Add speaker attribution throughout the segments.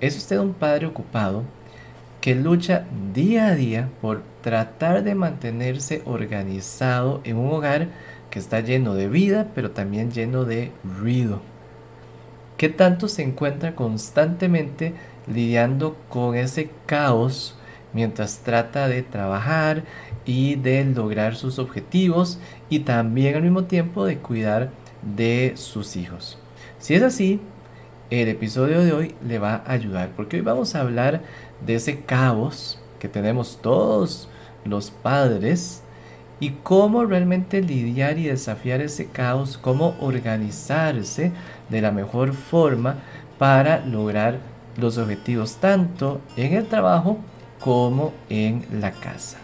Speaker 1: ¿Es usted un padre ocupado que lucha día a día por tratar de mantenerse organizado en un hogar que está lleno de vida, pero también lleno de ruido? ¿Qué tanto se encuentra constantemente lidiando con ese caos mientras trata de trabajar y de lograr sus objetivos y también al mismo tiempo de cuidar de sus hijos. Si es así, el episodio de hoy le va a ayudar porque hoy vamos a hablar de ese caos que tenemos todos los padres y cómo realmente lidiar y desafiar ese caos, cómo organizarse de la mejor forma para lograr los objetivos tanto en el trabajo como en la casa.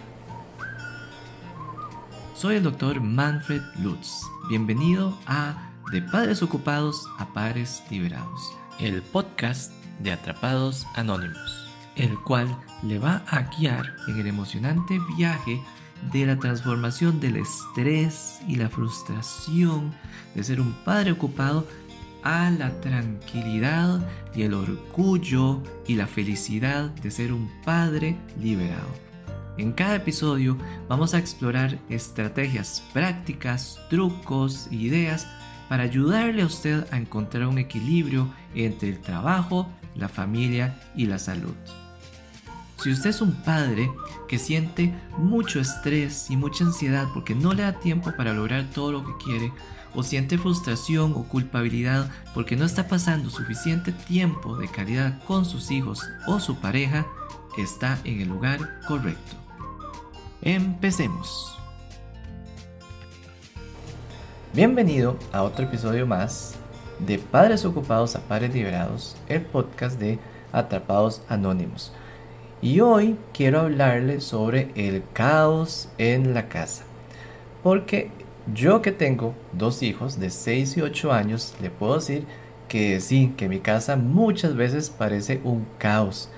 Speaker 1: Soy el doctor Manfred Lutz. Bienvenido a De Padres Ocupados a Padres Liberados, el podcast de Atrapados Anónimos, el cual le va a guiar en el emocionante viaje de la transformación del estrés y la frustración de ser un padre ocupado a la tranquilidad y el orgullo y la felicidad de ser un padre liberado. En cada episodio vamos a explorar estrategias prácticas, trucos ideas para ayudarle a usted a encontrar un equilibrio entre el trabajo, la familia y la salud. Si usted es un padre que siente mucho estrés y mucha ansiedad porque no le da tiempo para lograr todo lo que quiere, o siente frustración o culpabilidad porque no está pasando suficiente tiempo de calidad con sus hijos o su pareja, está en el lugar correcto. Empecemos. Bienvenido a otro episodio más de Padres Ocupados a Padres Liberados, el podcast de Atrapados Anónimos. Y hoy quiero hablarle sobre el caos en la casa. Porque yo que tengo dos hijos de 6 y 8 años, le puedo decir que sí, que mi casa muchas veces parece un caos.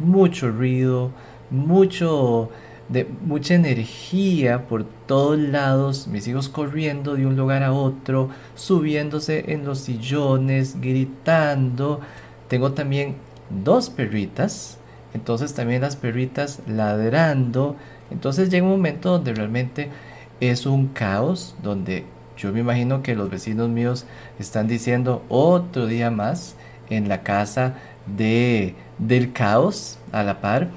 Speaker 1: Mucho ruido, mucho de mucha energía por todos lados, mis hijos corriendo de un lugar a otro, subiéndose en los sillones, gritando. Tengo también dos perritas, entonces también las perritas ladrando. Entonces llega un momento donde realmente es un caos donde yo me imagino que los vecinos míos están diciendo otro día más en la casa de, del caos a la par.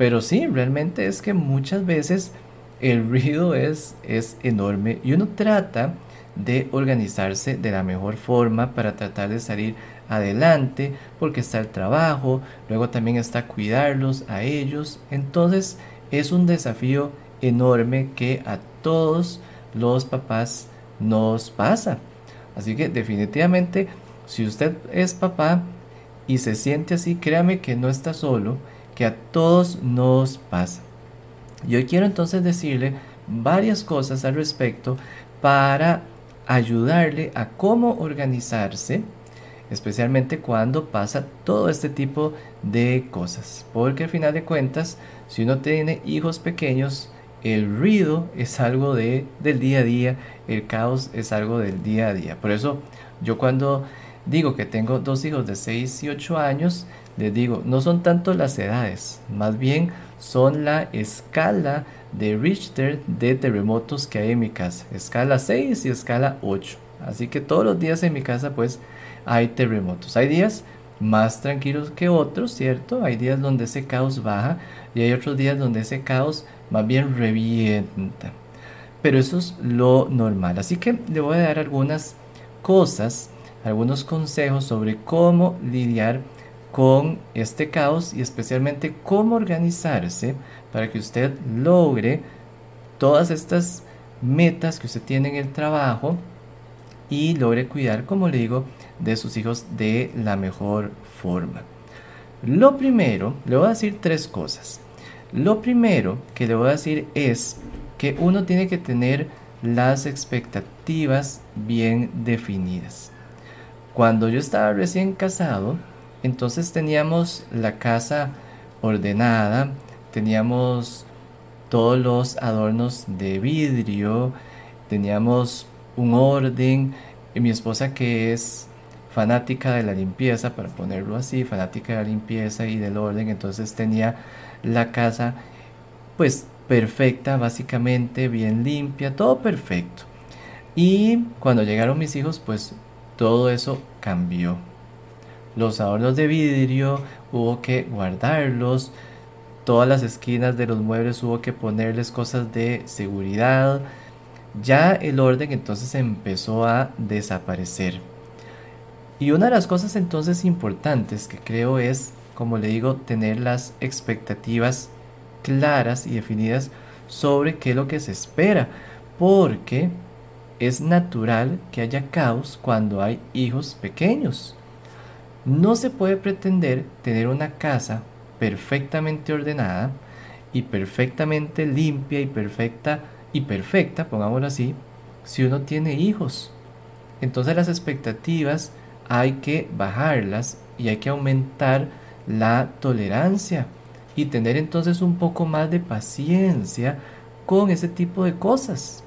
Speaker 1: Pero sí, realmente es que muchas veces el ruido es, es enorme y uno trata de organizarse de la mejor forma para tratar de salir adelante porque está el trabajo, luego también está cuidarlos a ellos. Entonces es un desafío enorme que a todos los papás nos pasa. Así que definitivamente, si usted es papá y se siente así, créame que no está solo, que a todos nos pasa. Yo quiero entonces decirle varias cosas al respecto para ayudarle a cómo organizarse, especialmente cuando pasa todo este tipo de cosas. Porque al final de cuentas, si uno tiene hijos pequeños, el ruido es algo de, del día a día, el caos es algo del día a día. Por eso yo cuando digo que tengo dos hijos de 6 y 8 años, les digo, no son tanto las edades, más bien son la escala de Richter de terremotos que hay en mi casa. Escala 6 y escala 8. Así que todos los días en mi casa pues hay terremotos. Hay días más tranquilos que otros, ¿cierto? Hay días donde ese caos baja y hay otros días donde ese caos más bien revienta. Pero eso es lo normal. Así que le voy a dar algunas cosas, algunos consejos sobre cómo lidiar con este caos y especialmente cómo organizarse para que usted logre todas estas metas que usted tiene en el trabajo y logre cuidar, como le digo, de sus hijos de la mejor forma. Lo primero, le voy a decir tres cosas. Lo primero que le voy a decir es que uno tiene que tener las expectativas bien definidas. Cuando yo estaba recién casado, entonces teníamos la casa ordenada, teníamos todos los adornos de vidrio, teníamos un orden. Y mi esposa que es fanática de la limpieza, para ponerlo así, fanática de la limpieza y del orden, entonces tenía la casa pues perfecta, básicamente, bien limpia, todo perfecto. Y cuando llegaron mis hijos, pues todo eso cambió. Los adornos de vidrio hubo que guardarlos, todas las esquinas de los muebles hubo que ponerles cosas de seguridad. Ya el orden entonces empezó a desaparecer. Y una de las cosas entonces importantes que creo es, como le digo, tener las expectativas claras y definidas sobre qué es lo que se espera. Porque es natural que haya caos cuando hay hijos pequeños. No se puede pretender tener una casa perfectamente ordenada y perfectamente limpia y perfecta y perfecta, pongámoslo así, si uno tiene hijos. Entonces las expectativas hay que bajarlas y hay que aumentar la tolerancia y tener entonces un poco más de paciencia con ese tipo de cosas.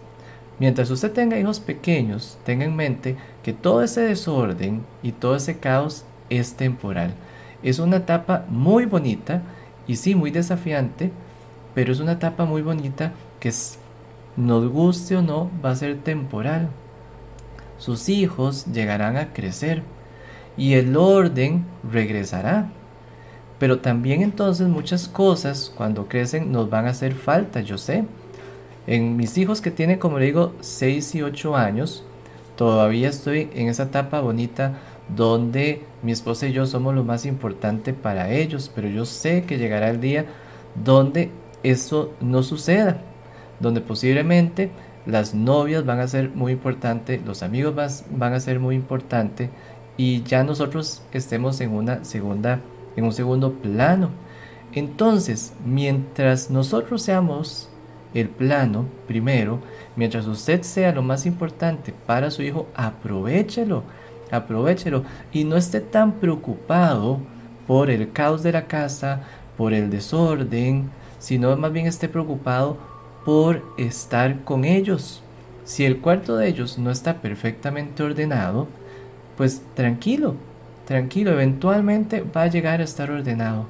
Speaker 1: Mientras usted tenga hijos pequeños, tenga en mente que todo ese desorden y todo ese caos es temporal. Es una etapa muy bonita y sí, muy desafiante, pero es una etapa muy bonita que nos guste o no va a ser temporal sus hijos llegarán a crecer y el orden regresará. Pero también entonces muchas cosas cuando crecen nos van a hacer falta, yo sé. En mis hijos que tienen, como le digo, 6 y 8 años, todavía estoy en esa etapa bonita donde mi esposa y yo somos lo más importante para ellos, pero yo sé que llegará el día donde eso no suceda, donde posiblemente las novias van a ser muy importantes, los amigos van a ser muy importantes y ya nosotros estemos en una segunda, en un segundo plano. Entonces, mientras nosotros seamos el plano primero, mientras usted sea lo más importante para su hijo, aprovechelo, aprovechelo y no esté tan preocupado por el caos de la casa, por el desorden, sino más bien esté preocupado por estar con ellos. Si el cuarto de ellos no está perfectamente ordenado, pues tranquilo, tranquilo, eventualmente va a llegar a estar ordenado.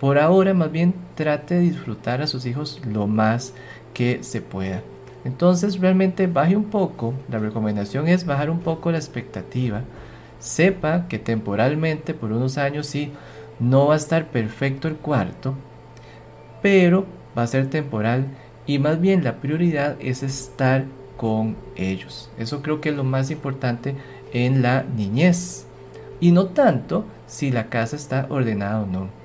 Speaker 1: Por ahora más bien trate de disfrutar a sus hijos lo más que se pueda. Entonces realmente baje un poco, la recomendación es bajar un poco la expectativa. Sepa que temporalmente por unos años sí no va a estar perfecto el cuarto, pero va a ser temporal y más bien la prioridad es estar con ellos. Eso creo que es lo más importante en la niñez y no tanto si la casa está ordenada o no.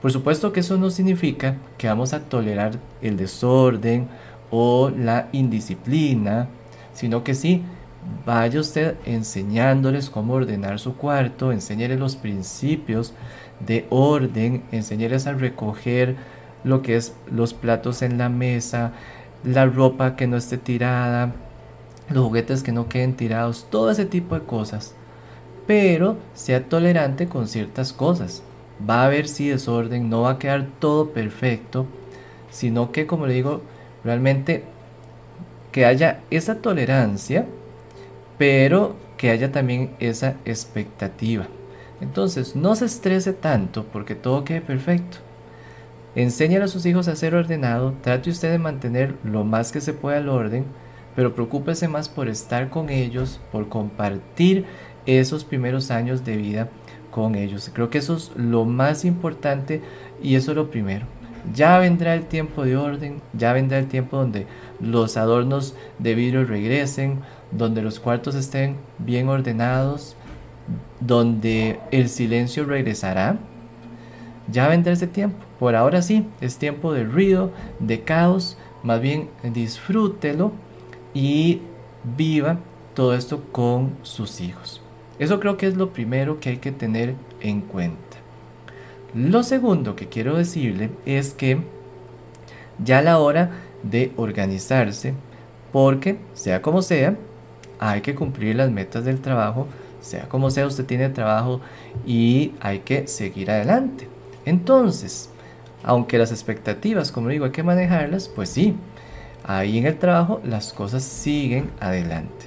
Speaker 1: Por supuesto que eso no significa que vamos a tolerar el desorden o la indisciplina, sino que sí, vaya usted enseñándoles cómo ordenar su cuarto, enseñarles los principios de orden, enseñarles a recoger lo que es los platos en la mesa, la ropa que no esté tirada, los juguetes que no queden tirados, todo ese tipo de cosas. Pero sea tolerante con ciertas cosas. Va a haber si desorden, no va a quedar todo perfecto, sino que como le digo, realmente que haya esa tolerancia, pero que haya también esa expectativa. Entonces, no se estrese tanto porque todo quede perfecto. Enséñale a sus hijos a ser ordenado, trate usted de mantener lo más que se pueda el orden, pero preocúpese más por estar con ellos, por compartir esos primeros años de vida con ellos. Creo que eso es lo más importante y eso es lo primero. Ya vendrá el tiempo de orden, ya vendrá el tiempo donde los adornos de vidrio regresen, donde los cuartos estén bien ordenados, donde el silencio regresará. Ya vendrá ese tiempo. Por ahora sí, es tiempo de ruido, de caos, más bien disfrútelo y viva todo esto con sus hijos. Eso creo que es lo primero que hay que tener en cuenta. Lo segundo que quiero decirle es que ya la hora de organizarse, porque sea como sea, hay que cumplir las metas del trabajo, sea como sea, usted tiene trabajo y hay que seguir adelante. Entonces, aunque las expectativas, como digo, hay que manejarlas, pues sí, ahí en el trabajo las cosas siguen adelante.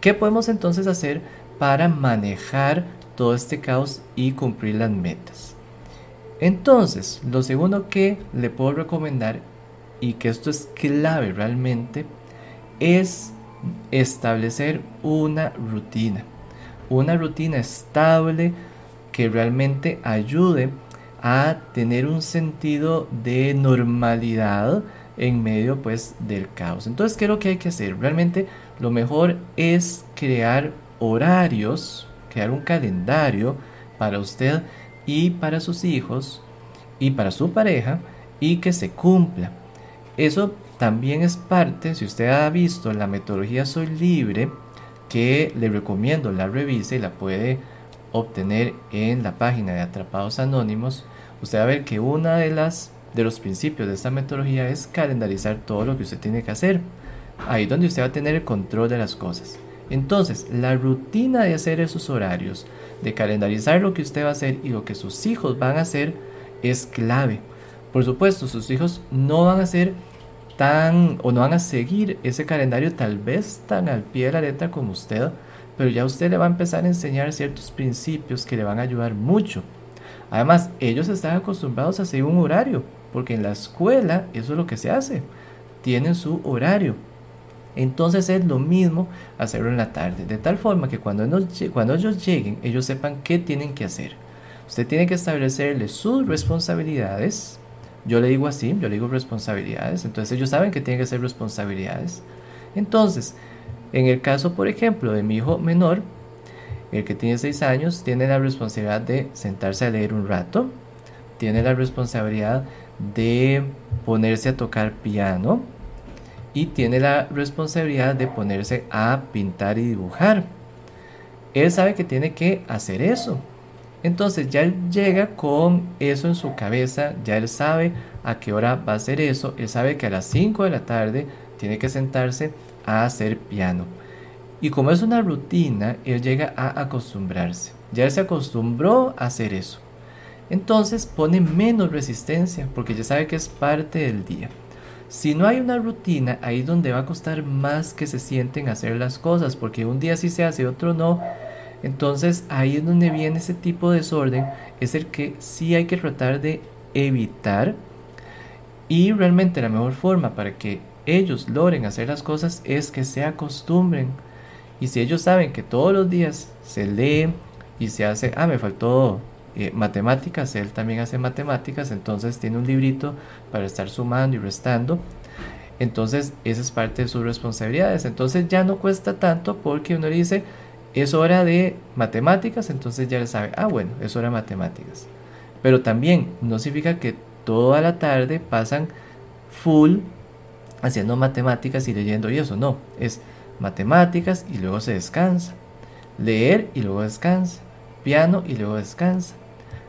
Speaker 1: ¿Qué podemos entonces hacer para manejar todo este caos y cumplir las metas. Entonces, lo segundo que le puedo recomendar y que esto es clave realmente es establecer una rutina. Una rutina estable que realmente ayude a tener un sentido de normalidad en medio pues del caos. Entonces, ¿qué es lo que hay que hacer? Realmente lo mejor es crear horarios, crear un calendario para usted y para sus hijos y para su pareja y que se cumpla. Eso también es parte, si usted ha visto la metodología Soy Libre, que le recomiendo la revise y la puede obtener en la página de Atrapados Anónimos, usted va a ver que una de las de los principios de esta metodología es calendarizar todo lo que usted tiene que hacer. Ahí donde usted va a tener el control de las cosas. Entonces, la rutina de hacer esos horarios, de calendarizar lo que usted va a hacer y lo que sus hijos van a hacer, es clave. Por supuesto, sus hijos no van a ser tan o no van a seguir ese calendario tal vez tan al pie de la letra como usted, pero ya usted le va a empezar a enseñar ciertos principios que le van a ayudar mucho. Además, ellos están acostumbrados a seguir un horario, porque en la escuela eso es lo que se hace. Tienen su horario. Entonces es lo mismo hacerlo en la tarde, de tal forma que cuando, ellos lleguen, ellos sepan qué tienen que hacer. Usted tiene que establecerle sus responsabilidades. Yo le digo así, yo le digo responsabilidades. Entonces ellos saben que tienen que ser responsabilidades. Entonces, en el caso, por ejemplo, de mi hijo menor, el que tiene 6 años, tiene la responsabilidad de sentarse a leer un rato, tiene la responsabilidad de ponerse a tocar piano y tiene la responsabilidad de ponerse a pintar y dibujar. Él sabe que tiene que hacer eso. Entonces ya él llega con eso en su cabeza, ya él sabe a qué hora va a hacer eso, él sabe que a las 5 de la tarde tiene que sentarse a hacer piano. Y como es una rutina, él llega a acostumbrarse. Ya él se acostumbró a hacer eso. Entonces pone menos resistencia porque ya sabe que es parte del día. Si no hay una rutina, ahí es donde va a costar más que se sienten hacer las cosas, porque un día sí se hace, otro no. Entonces ahí es donde viene ese tipo de desorden, es el que sí hay que tratar de evitar. Y realmente la mejor forma para que ellos logren hacer las cosas es que se acostumbren. Y si ellos saben que todos los días se lee y se hace, ah, me faltó eh, matemáticas, él también hace matemáticas, entonces tiene un librito para estar sumando y restando. Entonces, esa es parte de sus responsabilidades. Entonces ya no cuesta tanto porque uno dice, es hora de matemáticas, entonces ya le sabe, ah, bueno, es hora de matemáticas. Pero también no significa que toda la tarde pasan full haciendo matemáticas y leyendo y eso, no, es matemáticas y luego se descansa, leer y luego descansa, piano y luego descansa.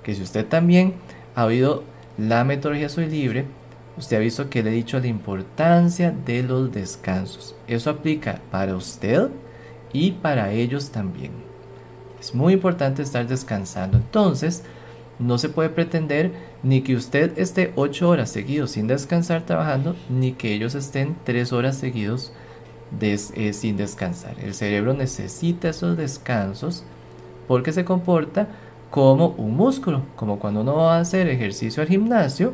Speaker 1: Que si usted también ha oído la metodología Soy Libre, usted ha visto que le he dicho la importancia de los descansos. Eso aplica para usted y para ellos también. Es muy importante estar descansando. Entonces, no se puede pretender ni que usted esté 8 horas seguidos sin descansar trabajando, ni que ellos estén 3 horas seguidos eh, sin descansar. El cerebro necesita esos descansos porque se comporta como un músculo, como cuando uno va a hacer ejercicio al gimnasio,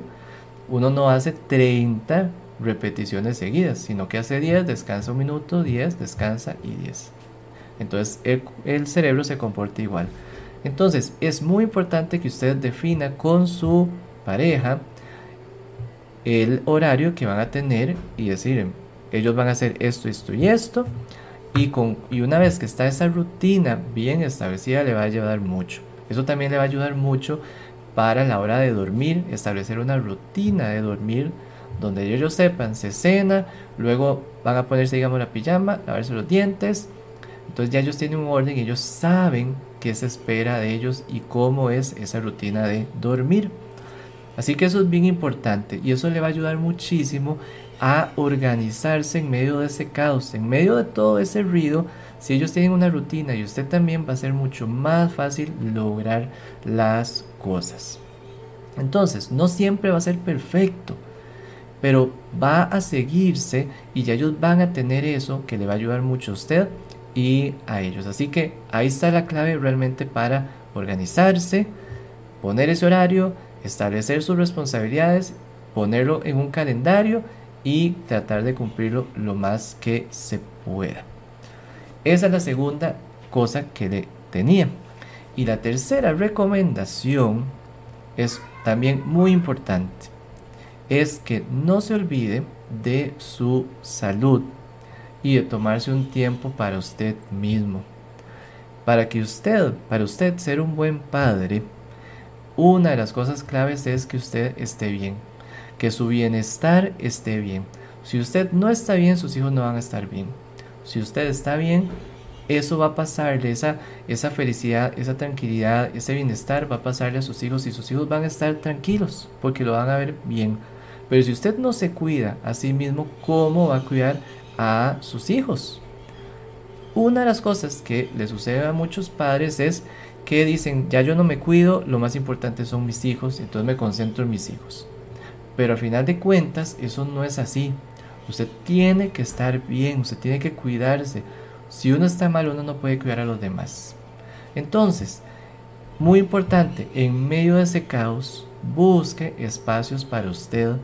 Speaker 1: uno no hace 30 repeticiones seguidas, sino que hace 10, descansa un minuto, 10, descansa y 10. Entonces el, cerebro se comporta igual. Entonces es muy importante que usted defina con su pareja el horario que van a tener y decir, ellos van a hacer esto, esto y esto. Y, con, y una vez que está esa rutina bien establecida, le va a ayudar mucho. Eso también le va a ayudar mucho para la hora de dormir, establecer una rutina de dormir donde ellos sepan, se cena, luego van a ponerse, digamos, la pijama, lavarse los dientes. Entonces ya ellos tienen un orden ellos saben qué se espera de ellos y cómo es esa rutina de dormir. Así que eso es bien importante y eso le va a ayudar muchísimo a organizarse en medio de ese caos, en medio de todo ese ruido. Si ellos tienen una rutina y usted también va a ser mucho más fácil lograr las cosas. Entonces, no siempre va a ser perfecto, pero va a seguirse y ya ellos van a tener eso que le va a ayudar mucho a usted y a ellos. Así que ahí está la clave realmente para organizarse, poner ese horario, establecer sus responsabilidades, ponerlo en un calendario y tratar de cumplirlo lo más que se pueda. Esa es la segunda cosa que le tenía. Y la tercera recomendación es también muy importante. Es que no se olvide de su salud y de tomarse un tiempo para usted mismo. Para que usted, para usted ser un buen padre, una de las cosas claves es que usted esté bien, que su bienestar esté bien. Si usted no está bien, sus hijos no van a estar bien. Si usted está bien, eso va a pasarle, esa, esa felicidad, esa tranquilidad, ese bienestar va a pasarle a sus hijos y sus hijos van a estar tranquilos porque lo van a ver bien. Pero si usted no se cuida a sí mismo, ¿cómo va a cuidar a sus hijos? Una de las cosas que le sucede a muchos padres es que dicen, ya yo no me cuido, lo más importante son mis hijos, entonces me concentro en mis hijos. Pero al final de cuentas, eso no es así. Usted tiene que estar bien, usted tiene que cuidarse. Si uno está mal, uno no puede cuidar a los demás. Entonces, muy importante, en medio de ese caos, busque espacios para usted,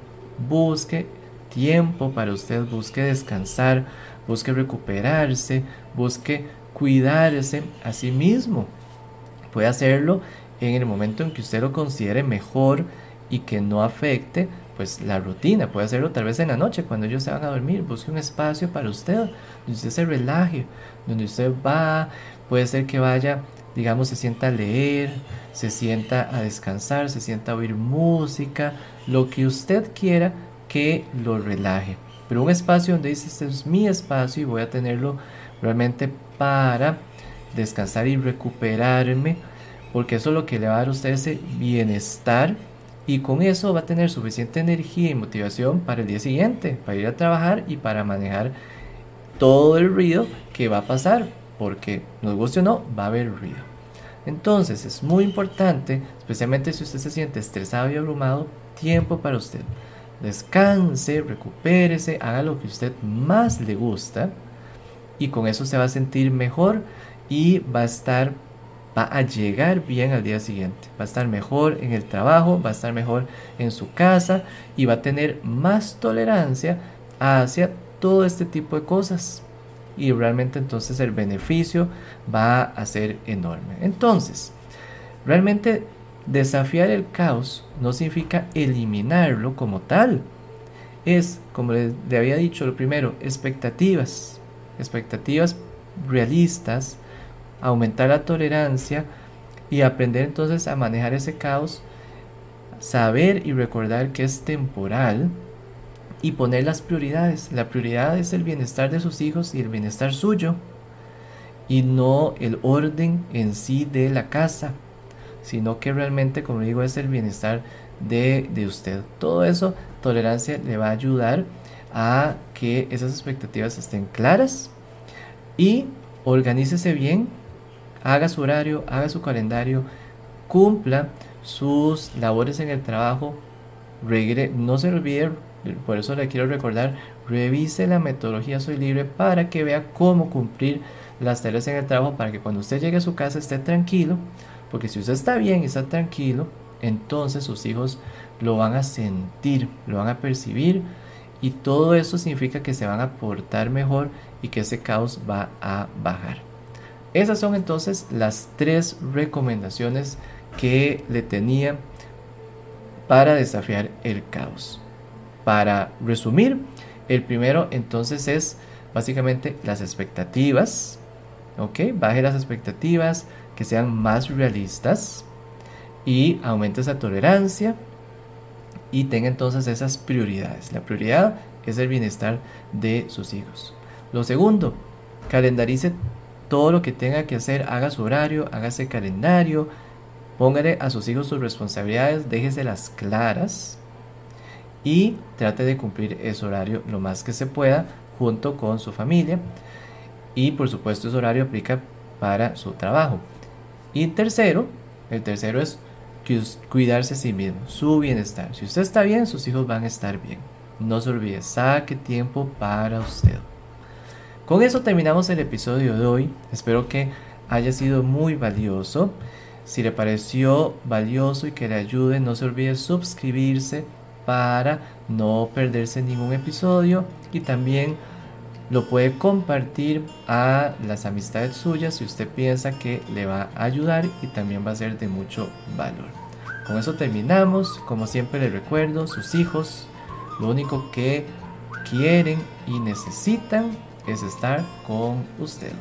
Speaker 1: busque tiempo para usted, busque descansar, busque recuperarse, busque cuidarse a sí mismo. Puede hacerlo en el momento en que usted lo considere mejor y que no afecte pues la rutina. Puede hacerlo tal vez en la noche cuando ellos se van a dormir. Busque un espacio para usted donde usted se relaje, donde usted va, puede ser que vaya, digamos, se sienta a leer, se sienta a descansar, se sienta a oír música, lo que usted quiera que lo relaje. Pero un espacio donde dice, este es mi espacio y voy a tenerlo realmente para descansar y recuperarme, porque eso es lo que le va a dar a usted ese bienestar y con eso va a tener suficiente energía y motivación para el día siguiente, para ir a trabajar y para manejar todo el ruido que va a pasar, porque nos guste o no, va a haber ruido. Entonces es muy importante, especialmente si usted se siente estresado y abrumado, tiempo para usted descanse, recupérese, haga lo que usted más le gusta y con eso se va a sentir mejor y va a estar va a llegar bien al día siguiente, va a estar mejor en el trabajo, va a estar mejor en su casa y va a tener más tolerancia hacia todo este tipo de cosas y realmente entonces el beneficio va a ser enorme. Entonces, realmente Desafiar el caos no significa eliminarlo como tal. Es, como le, había dicho lo primero, expectativas. Expectativas realistas, aumentar la tolerancia y aprender entonces a manejar ese caos, saber y recordar que es temporal y poner las prioridades. La prioridad es el bienestar de sus hijos y el bienestar suyo y no el orden en sí de la casa sino que realmente, como digo, es el bienestar de, usted. Todo eso, tolerancia le va a ayudar a que esas expectativas estén claras y organícese bien, haga su horario, haga su calendario, cumpla sus labores en el trabajo, no se olvide, por eso le quiero recordar, revise la metodología Soy Libre para que vea cómo cumplir las tareas en el trabajo para que cuando usted llegue a su casa esté tranquilo, porque si usted está bien y está tranquilo, entonces sus hijos lo van a sentir, lo van a percibir y todo eso significa que se van a portar mejor y que ese caos va a bajar. Esas son entonces las tres recomendaciones que le tenía para desafiar el caos. Para resumir, el primero entonces es básicamente las expectativas. ¿Ok? Baje las expectativas, que sean más realistas y aumente esa tolerancia y tenga entonces esas prioridades. La prioridad es el bienestar de sus hijos. Lo segundo, calendarice todo lo que tenga que hacer, haga su horario, hágase calendario, póngale a sus hijos sus responsabilidades, déjeselas claras y trate de cumplir ese horario lo más que se pueda junto con su familia. Y por supuesto ese horario aplica para su trabajo. Y tercero, el tercero es cuidarse a sí mismo, su bienestar. Si usted está bien, sus hijos van a estar bien. No se olvide, saque tiempo para usted. Con eso terminamos el episodio de hoy. Espero que haya sido muy valioso. Si le pareció valioso y que le ayude, no se olvide suscribirse para no perderse ningún episodio y también lo puede compartir a las amistades suyas si usted piensa que le va a ayudar y también va a ser de mucho valor. Con eso terminamos. Como siempre le recuerdo, sus hijos lo único que quieren y necesitan es estar con usted.